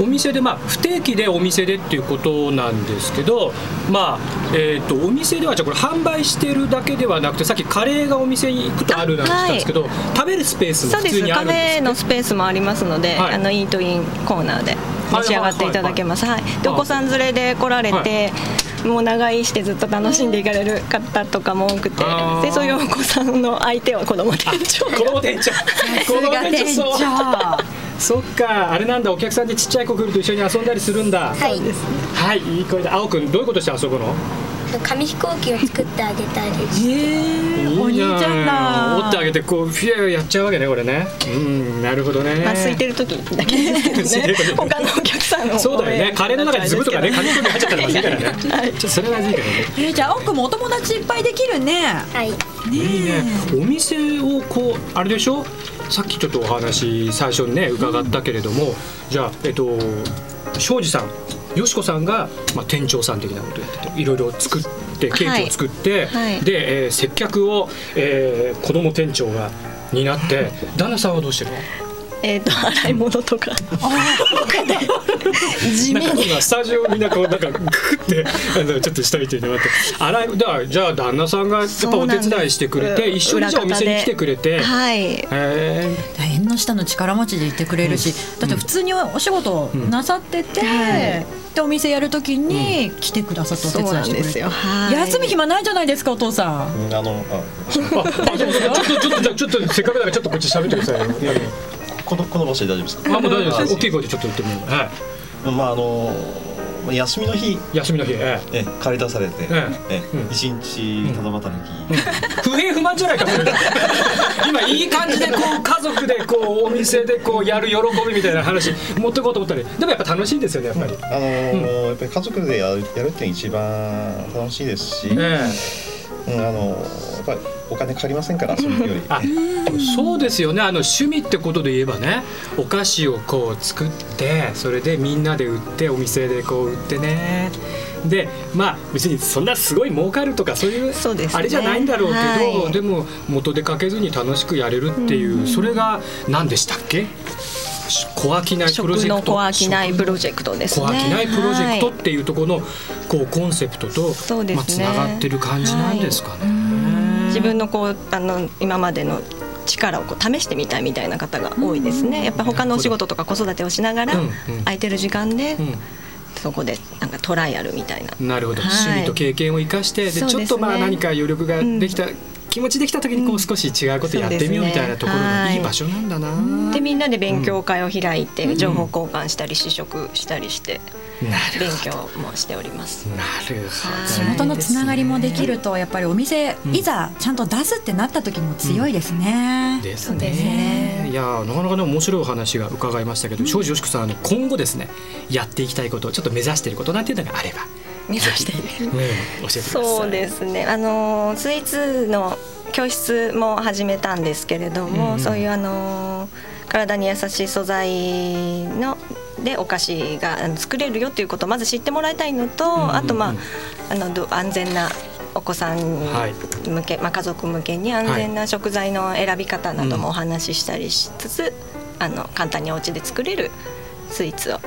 お店でまあ不定期でお店でっていうことなんですけどまあえっ、ー、とお店ではじゃこれ販売してるだけではなくてさっきカレーがお店に行くとあるなんて言ったんですけど、はい、食べるスペースも普通にあるんですカフェのスペースもありますので、はい、あのイートインコーナーで召し上がっていただけます。はい。でお子さん連れで来られて。もう長居してずっと楽しんでいかれる方とかも多くてでそういうお子さんの相手は子供店長。子供店長。子供店長そっかあれなんだお客さんでちっちゃい子来ると一緒に遊んだりするんだ。はい。はいいい声で青くんどういうことして遊ぶの？紙飛行機を作ってあげたりえー、お兄ちゃんだ。折ってあげてこうフィアやっちゃうわけねこれね。うんなるほどね。まあ空いてる時だけですけどね。他のお客さんのそうだよね。カレーの中に粒とかね紙飛行機入っちゃったらまずいからね。はい、ちょっとそれはまずいからね。えー、じゃあ奥もお友達いっぱいできるね。はい。ねいいねお店をこうあれでしょ？さっきちょっとお話最初にね伺ったけれども、うん、じゃあえっと庄司さんよしこさんが、まあ、店長さん的なことをやってていろいろ作ってケーキを作って、はい。はい、で、えー、接客を、えー、子供店長が担って旦那さんはどうしてるの？えっ、ー、と洗い物とか。地味に。スタジオみんなこうなんかグってあのちょっと下見てもらって。洗いだじゃあ旦那さんがやっぱお手伝いしてくれて一緒にじゃあお店に来てくれて。はい。縁の下の力持ちでいてくれるし、うん、だって普通にお仕事なさってて、うん、でお店やるときに来てくださってお手伝いしてくれて、うん、休み暇ないじゃないですかお父さん。あのあ ちょっとちょっとちょっとせっかくだからちょっとこっち喋ってください。このこの場所で大丈夫ですか？あもう大丈夫です。大きい声でちょっと言ってみよう。はい。まああの休みの日。休みの日ええ。借り出されて。え一日ただ働き。不平不満じゃないかそれ。今いい感じでこう家族でこうお店でこうやる喜びみたいな話持ってこうと思ったり。でもやっぱ楽しいですよねやっぱり。あのやっぱり家族でやるやるって一番楽しいですしうんあのやっぱりお金かかりませんから遊びより。あそうですよね。あの趣味ってことで言えばねお菓子をこう作ってそれでみんなで売ってお店でこう売ってね。でまあ別にそんなすごい儲かるとかそういうあれじゃないんだろうけど、はい、でも元でかけずに楽しくやれるっていう、うそれが何でしたっけ？小商いプロジェクト。小商いプロジェクトですね。小商いプロジェクトっていうところのこうコンセプトと、ね、まあ、つながってる感じなんですかね。はい。自分のこうあの今までの力をこう試してみたいみたいな方が多いですね。やっぱ他のお仕事とか子育てをしながら空いてる時間で、そこでなんかトライアルみたいな。なるほど、はい、趣味と経験を生かしてで、ちょっとまあ何か余力ができた、気持ちできた時にこう少し違うことやってみようみたいなところがいい場所なんだな。でみんなで勉強会を開いて情報交換したり試食したりして。勉強もしております。なるほど。地元のつながりもできるとやっぱりお店、いざちゃんと出すってなった時も強いですね。ですね。いやなかなかね面白いお話が伺いましたけど、庄司よしこさんあの今後ですねやっていきたいことちょっと目指していることなんていうのがあれば。目指している、ね、教えて。そうですね。あのスイーツの教室も始めたんですけれども、うん、そういうあの体に優しい素材のでお菓子が作れるよということをまず知ってもらいたいのと、うんうんうん、あとまああの安全なお子さん向け、はい、まあ、家族向けに安全な食材の選び方などもお話ししたりしつつ、はい、あの簡単にお家で作れるスイーツを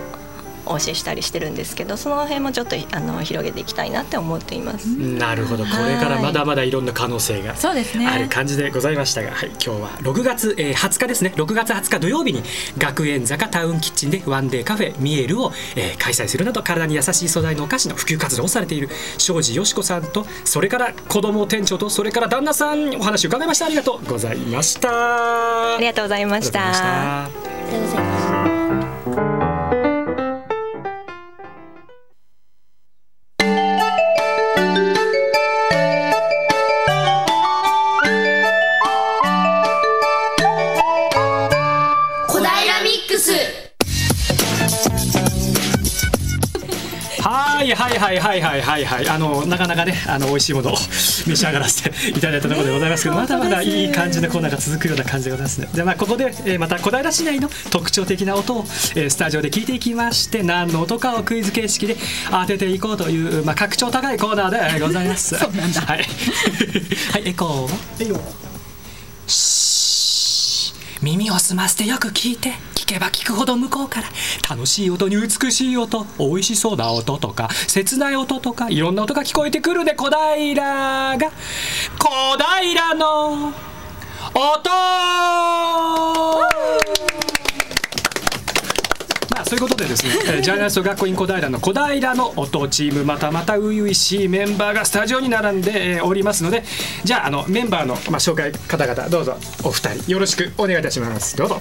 お教えしたりしてるんですけどその辺もちょっとあの広げていきたいなって思っています。なるほど。これからまだまだいろんな可能性がある感じでございましたが、はい、今日は6月、えー、20日ですね。6月20日土曜日に学園坂タウンキッチンでワンデーカフェミエルを、えー、開催するなど体に優しい素材のお菓子の普及活動をされている庄司よしこさんとそれから子供店長とそれから旦那さんにお話を伺いました。ありがとうございました。ありがとうございました。ありがとうございましたはいはいはいはいはい。あのなかなかねあの美味しいものを 召し上がらせていただいたところでございますけどまだまだいい感じのコーナーが続くような感じでございますね。でまあここで、えー、また小平市内の特徴的な音を、えー、スタジオで聞いていきまして何の音かをクイズ形式で当てていこうというまあ格調高いコーナーでございます。そうなんだ。はいはいエコー。えよ耳を澄ませてよく聞いて聞けば聞くほど向こうから楽しい音に美しい音美味しそうな音とか切ない音とかいろんな音が聞こえてくるね小平が。小平の音。まあそういうことでですね、えー、ジャーナリスト学校院小平の小平の音チームまたまた初々しいメンバーがスタジオに並んで、えー、おりますのでじゃああのメンバーの、まあ、紹介方々どうぞお二人よろしくお願いいたします。どうぞ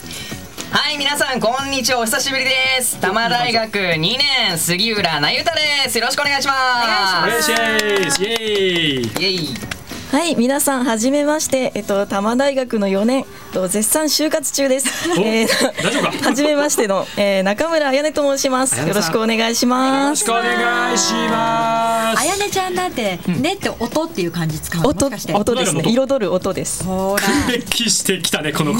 はい皆さんこんにちはお久しぶりです。多摩大学2年杉浦なゆたです。よろしくお願いします。お願いします。イエーイ。イエーイはい皆さんはじめましてえっと多摩大学の4年と絶賛就活中です。えー、はじめましての、えー、中村彩音と申します。よろしくお願いします。よろしくお願いします。彩音ちゃんだって、うん、ねって音っていう感じ使う音音ですね。彩る音です。ほら。歴してきたねこの子。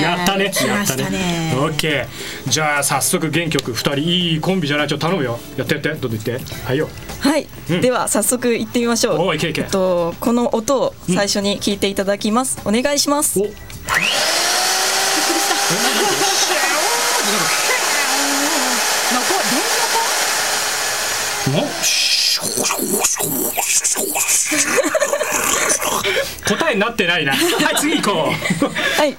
やったね。やったね。オッケー。じゃあ早速原曲二人いいコンビじゃない？ちょっと頼むよ。やってやってどんどん言って。はいよ。はい、うん、では早速行ってみましょう。おいけいけ。えっとこの音を最初に聞いていただきます。お願いします。お答えになってないな。はい次行こう。はい。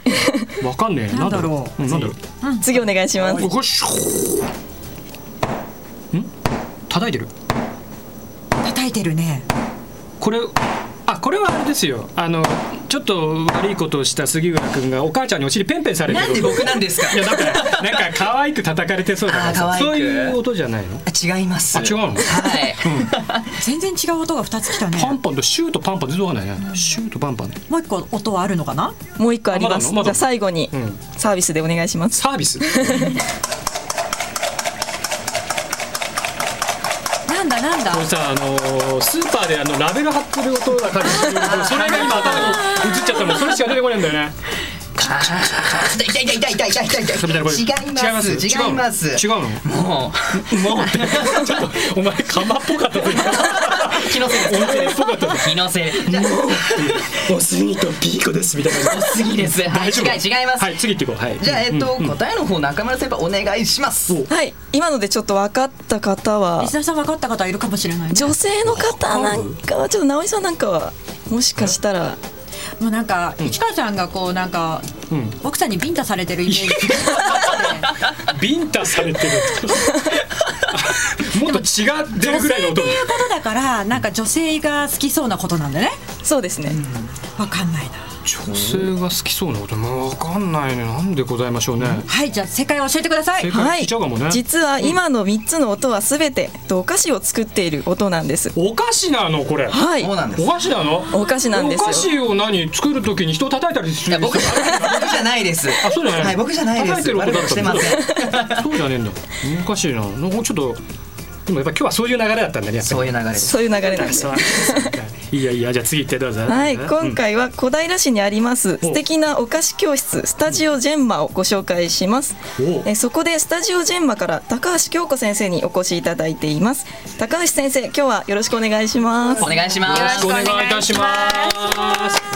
わかんねえ。なんだろう。なんだろう。次お願いします。ん？叩いてる。叩いてるね。これあこれはあれですよ。あのちょっと悪いことをした杉浦君がお母ちゃんにお尻ペンペンされてる。なんで僕なんですか？いやなんかなんか可愛く叩かれてそうだから。そういう音じゃないの？違います。あ違うの？はい、全然違う音が二つきたね。パンパンとシュートパンパン全然わかんないね、シュートパンパン。もう一個音はあるのかな？もう一個あります。じゃあ最後にサービスでお願いします。サービス？なんだなんだ？これさあの、スーパーであのラベル貼ってる音が感じする。それが今頭に映っちゃったもんそれしか出てこないんだよね。痛い痛い痛い痛い痛い痛い痛い。違います。違います。違うの？もう。もう。ちょっとお前釜っぽかった気のせい温泉っぽか。った気のせい。もおすぎとピーコですみたいな。おすぎです。はい違い違います。はい次っていこう。はい。じゃあえっと、うん、答えの方中村先輩お願いします。はい。今のでちょっと分かった方は。石田さん分かった方いるかもしれない、ね、女性の方なんかはちょっと直井さんなんかはもしかしたらもうなんか市川さんがこうなんか、奥さんにビンタされてるイメージ。ビンタされてる。もっと違ってるぐらいの音。っていうことだからなんか女性が好きそうなことなんだね。そうですね。わ、かんないな女性が好きそうなことまあわかんないね。なんでございましょうね。はいじゃあ正解を教えてください。はい。実は今の三つの音はすべてお菓子を作っている音なんです。お菓子なのこれ。はい。そうなんです。お菓子なの？お菓子なんですお菓子を何作るときに人を叩いたりする僕じゃないです。あそうじゃないはい僕じゃないです。叩いてる音だったしてません。そうじゃねえんだ。おかしいなもうちょっとでもやっぱ今日はそういう流れだったんだねそういう流れそういう流れなんです いやいやじゃあ次行ってどうぞ。はい今回は小平市にあります素敵なお菓子教室スタジオジェンマをご紹介します。えそこでスタジオジェンマから高橋京子先生にお越しいただいています。高橋先生今日はよろしくお願いします。お願いします。よろしくお願いいたします。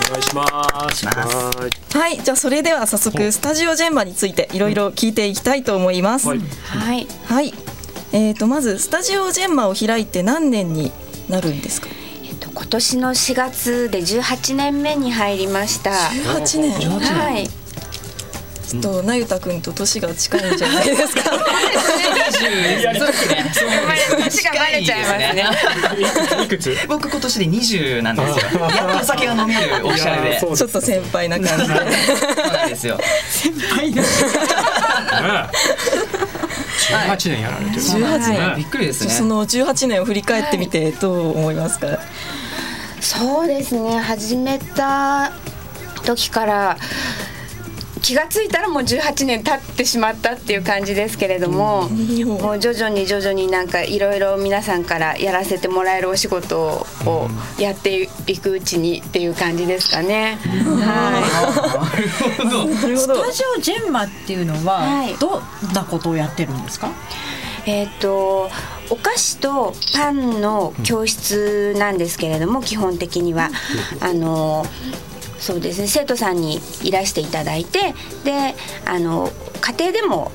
お願いします。はいじゃあそれでは早速スタジオジェンマについていろいろ聞いていきたいと思います。はい。はい。えーと、まずスタジオジェンマを開いて何年になるんですか、えっと、今年の4月で18年目に入りました18年？はいちょっとなゆたくんと年が近いんじゃないですか。年がバレちゃいますね。いくつ？僕今年で20なんですよ。やっとお酒が飲めるオフィシャルで。ちょっと先輩な感じで。そうなんですよ。先輩です。18年やられてる。18年。びっくりですね。その18年を振り返ってみてどう思いますか？そうですね。始めた時から。気が付いたらもう18年経ってしまったっていう感じですけれども、もう徐々に徐々になんかいろいろ皆さんからやらせてもらえるお仕事をやっていくうちにっていう感じですかね。はい。スタジオジェンマっていうのはどんなことをやってるんですか？えっ、とお菓子とパンの教室なんですけれども、基本的には。あのそうですね。生徒さんにいらしていただいてであの家庭でも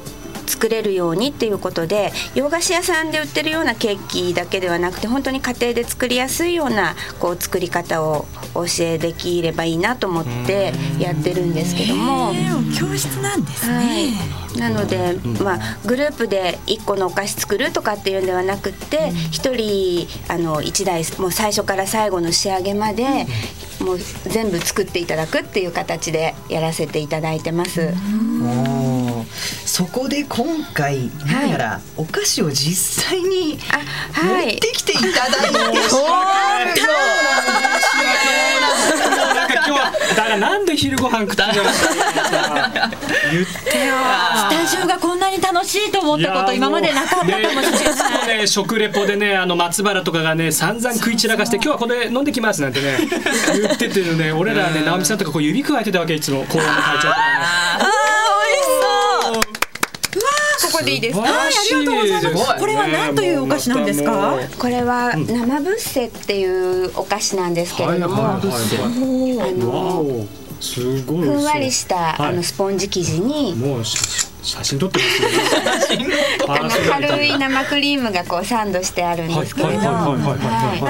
作れるようにっていうことで洋菓子屋さんで売ってるようなケーキだけではなくて本当に家庭で作りやすいようなこう作り方をお教えできればいいなと思ってやってるんですけども。教室なんですね、はい、なので、まあ、グループで1個のお菓子作るとかっていうんではなくて1人あの1台もう最初から最後の仕上げまでもう全部作っていただくっていう形でやらせていただいてます。そこで今回何やらお菓子を実際に持ってきていただいて、はい、なんか今日はだからなんで昼ご飯食ったんじゃない言ってよ。スタジオがこんなに楽しいと思ったこと今までなかったかもしれない。ね、ね食レポでねあの松原とかがね散々食い散らかして今日はこれ飲んできますなんてね言っててるね俺らね直美さんとかこう指くわえてたわけいつも。公園の会長とかねここでいいですか。はい、ありがとうございます。これは何というお菓子なんですか？これは生ブッセっていうお菓子なんですけれども、あのすごいふんわりしたあのスポンジ生地に。もう写真撮ってますよね。あの軽い生クリームがこうサンドしてあるんですけれど、あ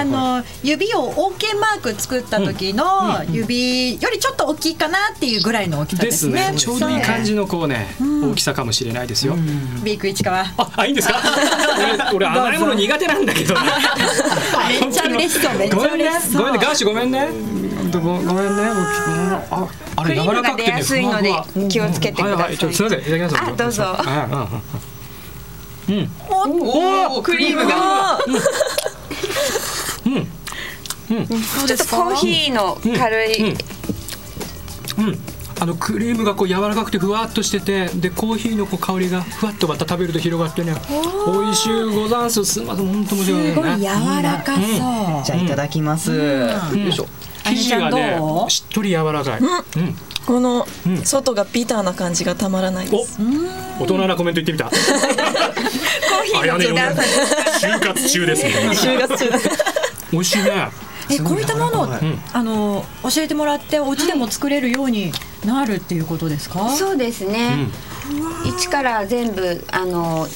の指を OK マーク作った時の指よりちょっと大きいかなっていうぐらいの大きさですね。ちょうどいい感じのこうね、大きさかもしれないですよ。ビーク市川。あ、いいんですか？俺甘いもの苦手なんだけど。めっちゃ嬉しそう。めっちゃ嬉しそう。ごめんね、ガーシュごめんね。ごめんね。あ、あれ柔らかくて安いので気をつけてください。すみません、いただきます。あ、どうぞ。うん。おお、クリームが。うん。うん。ちょっとコーヒーの軽い。うん。あのクリームがこう柔らかくてふわっとしててでコーヒーのこう香りがふわっとまた食べると広がってね美味しゅうござんすすみません本当面白いねすごい柔らかそうじゃあいただきますよいしょ生地がねしっとり柔らかいうんこの外がビターな感じがたまらないです。大人なコメント言ってみた。コーヒー就活中ですね。就活中。美味しいね。えこういったものを、あの教えてもらってお家でも作れるようになるっていうことですか？そうですね。一から全部あの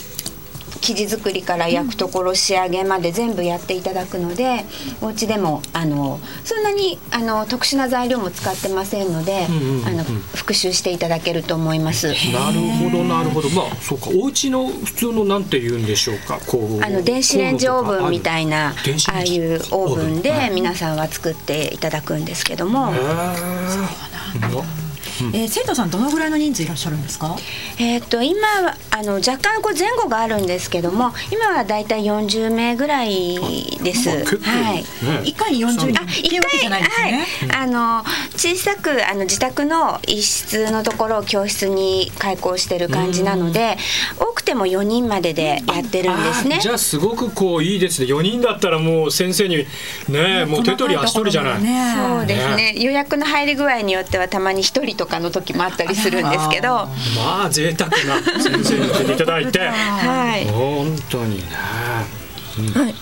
生地作りから焼くところ仕上げまで全部やっていただくのでお家でもあのそんなにあの特殊な材料も使ってませんので、あの復習していただけると思います。なるほどなるほど。まあそうか。お家の普通のなんて言うんでしょうか？こうあの電子レンジオーブンみたいなああいうオーブンで皆さんは作っていただくんですけども。そうなんだ。えー、生徒さんどのぐらいの人数いらっしゃるんですか？えっ、と今あの若干こう前後があるんですけども、今はだいたい40名ぐらいです。はい。一、回に40人。あ、一回、ね、はい。あの小さくあの自宅の一室のところを教室に開校してる感じなので、多くても4人まででやってるんですね。じゃあすごくこういいですね。4人だったらもう先生にねもう手取り足取りじゃない。ね、そうですね。予約の入り具合によってはたまに1人とかの時もあったりするんですけど。まあ贅沢な先生に教えていただいて。はい。本当にね、うん、はい。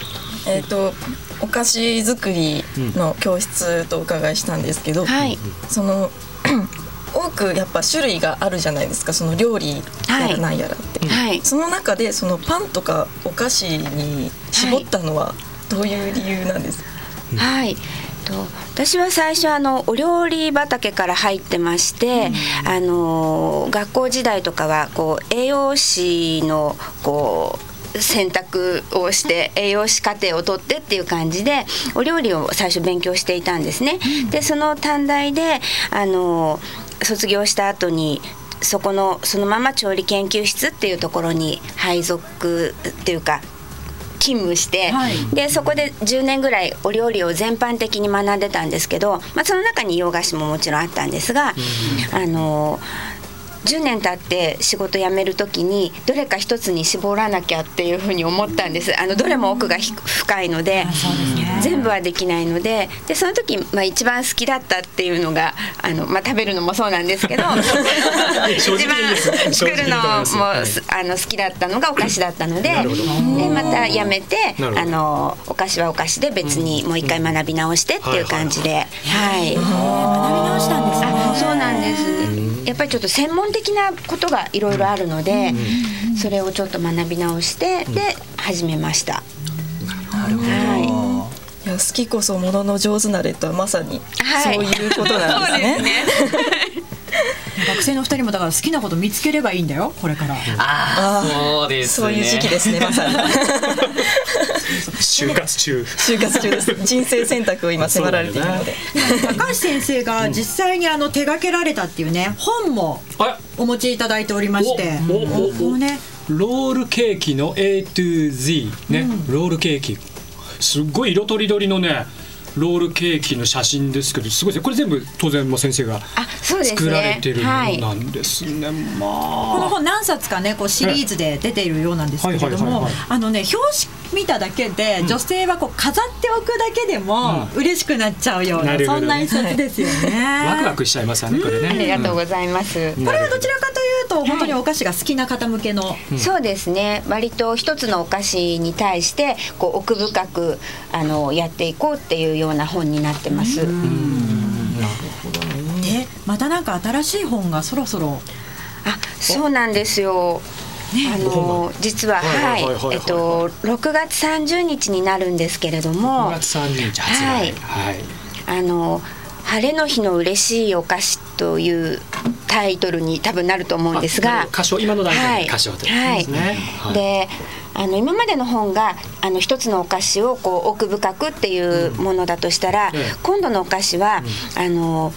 えーと、お菓子作りの教室とお伺いしたんですけど、はい、その 多くやっぱ種類があるじゃないですか。その料理やらなんやらって、はい、その中でそのパンとかお菓子に絞ったのはどういう理由なんですか、はい、はいと私は最初あのお料理畑から入ってまして、うん、あの学校時代とかはこう栄養士のこう選択をして栄養士課程を取ってっていう感じでお料理を最初勉強していたんですね。でその短大であの卒業した後にそこのそのまま調理研究室っていうところに配属っていうか勤務して、はい、でそこで10年ぐらいお料理を全般的に学んでたんですけど、まあ、その中に洋菓子ももちろんあったんですが、うん、あの10年経って仕事辞める時にどれか一つに絞らなきゃっていうふうに思ったんです。あのどれも奥が深いので、ね、全部はできないのででその時、まあ、一番好きだったっていうのがあの、まあ、食べるのもそうなんですけど 一番作るのもあの好きだったのがお菓子だったのででまた辞めてあのお菓子はお菓子で別にもう一回学び直してっていう感じで、はい、学び直したんですかそうなんです。やっぱりちょっと専門的なことがいろいろあるので、それをちょっと学び直してで始めました。なるほど、はいいや好きこそものの上手なれとはまさにそういうことなんですね。学生の二人もだから好きなこと見つければいいんだよこれから。ああそうです、ね、そういう時期ですねまさに。就活中。就活中です。人生選択を今迫られているので。高橋先生が実際にあの手掛けられたっていうね本もお持ちいただいておりまして。おおおね。ロールケーキの A to Z ね、うん、ロールケーキすっごい色とりどりのねロールケーキの写真ですけどすごいですね。これ全部当然も先生が作られてるものなんですね、ねはい、まあ。この本何冊かねこうシリーズで出ているようなんですけれどもあのね表紙見ただけで、女性はこう飾っておくだけでも嬉しくなっちゃうような、うん、そんな一冊ですよね、ワクワクしちゃいますよねこれね、ありがとうございます、これはどちらかと本当にお菓子が好きな方向けの、はい、そうですね。割と一つのお菓子に対してこう奥深くあのやっていこうっていうような本になってます。なるほどね。でまたなんか新しい本がそろそろ。あそうなんですよ。あの実ははいえっと6月30日になるんですけれども。6月30日発売。はい、はい、あの晴れの日の嬉しいお菓子というタイトルに多分なると思うんですが。歌唱今の段階で歌唱ですね、はい、であの今までの本があの一つのお菓子をこう奥深くっていうものだとしたら、うん、今度のお菓子は、うん、あの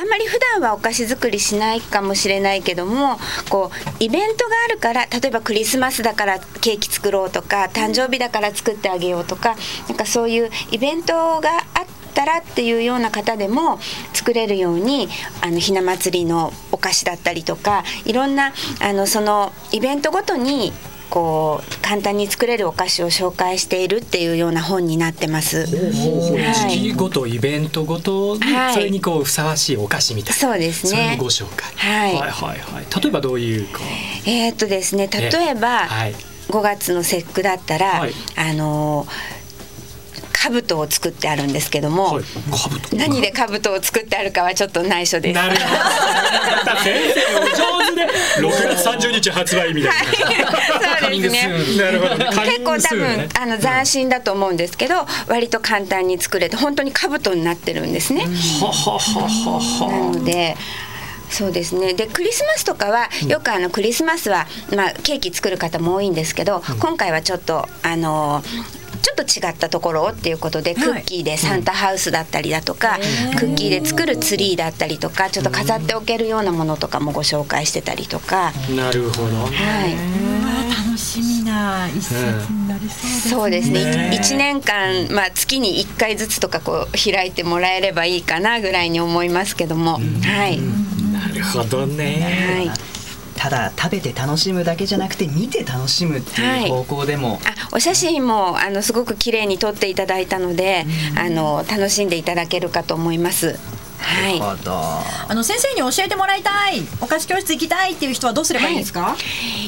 あんまり普段はお菓子作りしないかもしれないけどもこうイベントがあるから例えばクリスマスだからケーキ作ろうとか誕生日だから作ってあげようとかなんかそういうイベントがあったらっていうような方でも作れるようにあのひな祭りのお菓子だったりとかいろんなあのそのイベントごとにこう簡単に作れるお菓子を紹介しているっていうような本になってます。時期ごとイベントごとに、それにこうふさわしいお菓子みたいな、そうですね。ご紹介、はい、はいはいはい。例えばどういうか。えー、っとですね例えば、はい、5月の節句だったら、はい、あのー兜を作ってあるんですけども、はい、何で兜を作ってあるかはちょっと内緒です。なるほど。先生お上手で 6月30日発売みたいな。はい、そうですね。なるほど、ね、結構多分、ね、あの斬新だと思うんですけど、割と簡単に作れて本当に兜になってるんですね。なので。そうですねでクリスマスとかはよくあのクリスマスは、まあ、ケーキ作る方も多いんですけど、今回はちょっとあの違ったところっていうことで、クッキーでサンタハウスだったりだとか、クッキーで作るツリーだったりとかちょっと飾っておけるようなものとかもご紹介してたりとか。なるほど、はい楽しみな一節になりそうですね。そうですね。一年間まあ月に一回ずつとかこう開いてもらえればいいかなぐらいに思いますけども、はい。なるほどね。はい。ただ食べて楽しむだけじゃなくて見て楽しむっていう方向でも、はい、あお写真もあのすごく綺麗に撮っていただいたので、あの楽しんでいただけるかと思います。はい、あの先生に教えてもらいたいお菓子教室行きたいっていう人はどうすればいいですか、は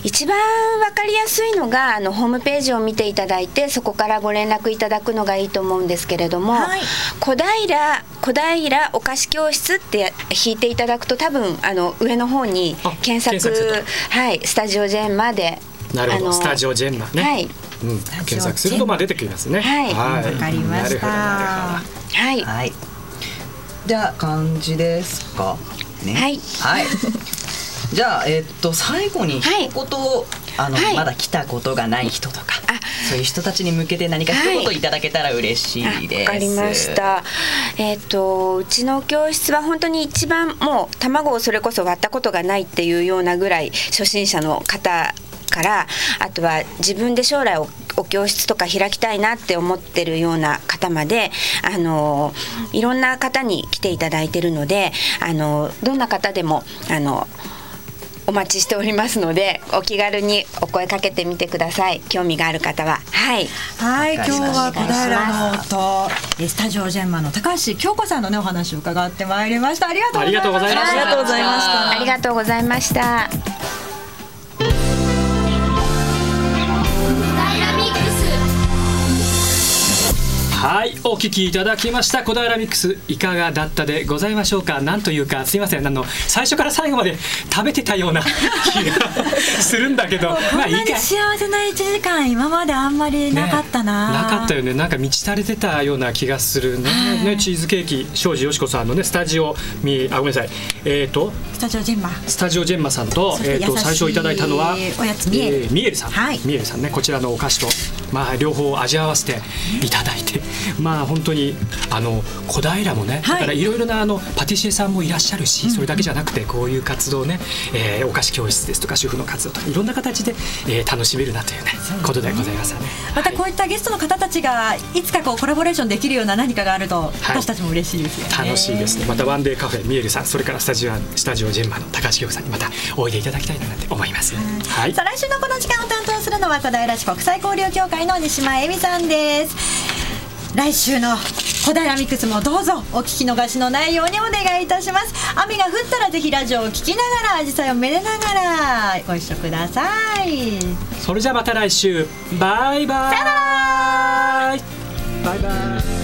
い、一番わかりやすいのがあのホームページを見ていただいてそこからご連絡いただくのがいいと思うんですけれども、はい、小平小平お菓子教室って引いていただくと多分あの上の方に検索はいスタジオジェンマでなるほど。スタジオジェンマね。はい、うん、検索するとまあ出てきますね。はい。わ、はい、かりました。はい、はいじゃあ感じですか？ね。はい、はい、じゃあえー、っと最後に一言、はい、あの、はい、まだ来たことがない人とかそういう人たちに向けて何か一言い。ただけたら嬉しいです。わ、かりました。えっ、ー、とうちの教室は本当に一番もう卵をそれこそ割ったことがないっていうようなぐらい初心者の方からあとは自分で将来お教室とか開きたいなって思ってるような方まであのいろんな方に来ていただいてるのであのどんな方でもあのお待ちしておりますのでお気軽にお声かけてみてください。興味がある方は。はい。はい今日は小平のとスタジオジェンマの高橋京子さんのねお話を伺ってまいりました。ありがとうございました。ありがとうございました。ありがとうございましたはいお聞きいただきました。小平ミックスいかがだったでございましょうか？なんというかすいません。あの最初から最後まで食べてたような 気がするんだけど。まあいいか。幸せな1時間今まであんまりなかったな、ね、なかったよね。なんか満ち足りてたような気がするね。ねチーズケーキ庄司よしこさんのねスタジオみあごめんなさい。えっ、ー、とスタジオジェンマ。スタジオジェンマさんとえっ、ー、と最初いただいたのはおやつミエル、えー、ミエルさん、はい、ミエルさんねこちらのお菓子とまあ両方味合わせていただいて まあ本当にあの小平もね、だからいろいろなあのパティシエさんもいらっしゃるし、それだけじゃなくてこういう活動ね、えー、お菓子教室ですとか主婦の活動とかいろんな形で、えー、楽しめるなというねことでございますよね。またこういったゲストの方たちがいつかこうコラボレーションできるような何かがあると、私たちも嬉しいですよね。楽しいですね。またワンデーカフェミエルさん、それからスタジオスタジオジェンマの高橋京子さんにまたおいでいただきたいなって思います。はい。さあ来週のこの時間を担当するのは小平市国際交流協会の西間恵美さんです。来週の小平ミックスもどうぞお聞き逃しのないようにお願いいたします。雨が降ったらぜひラジオを聞きながらアジサイをめでながらご一緒ください。それじゃあまた来週。バイバイ。バイバイ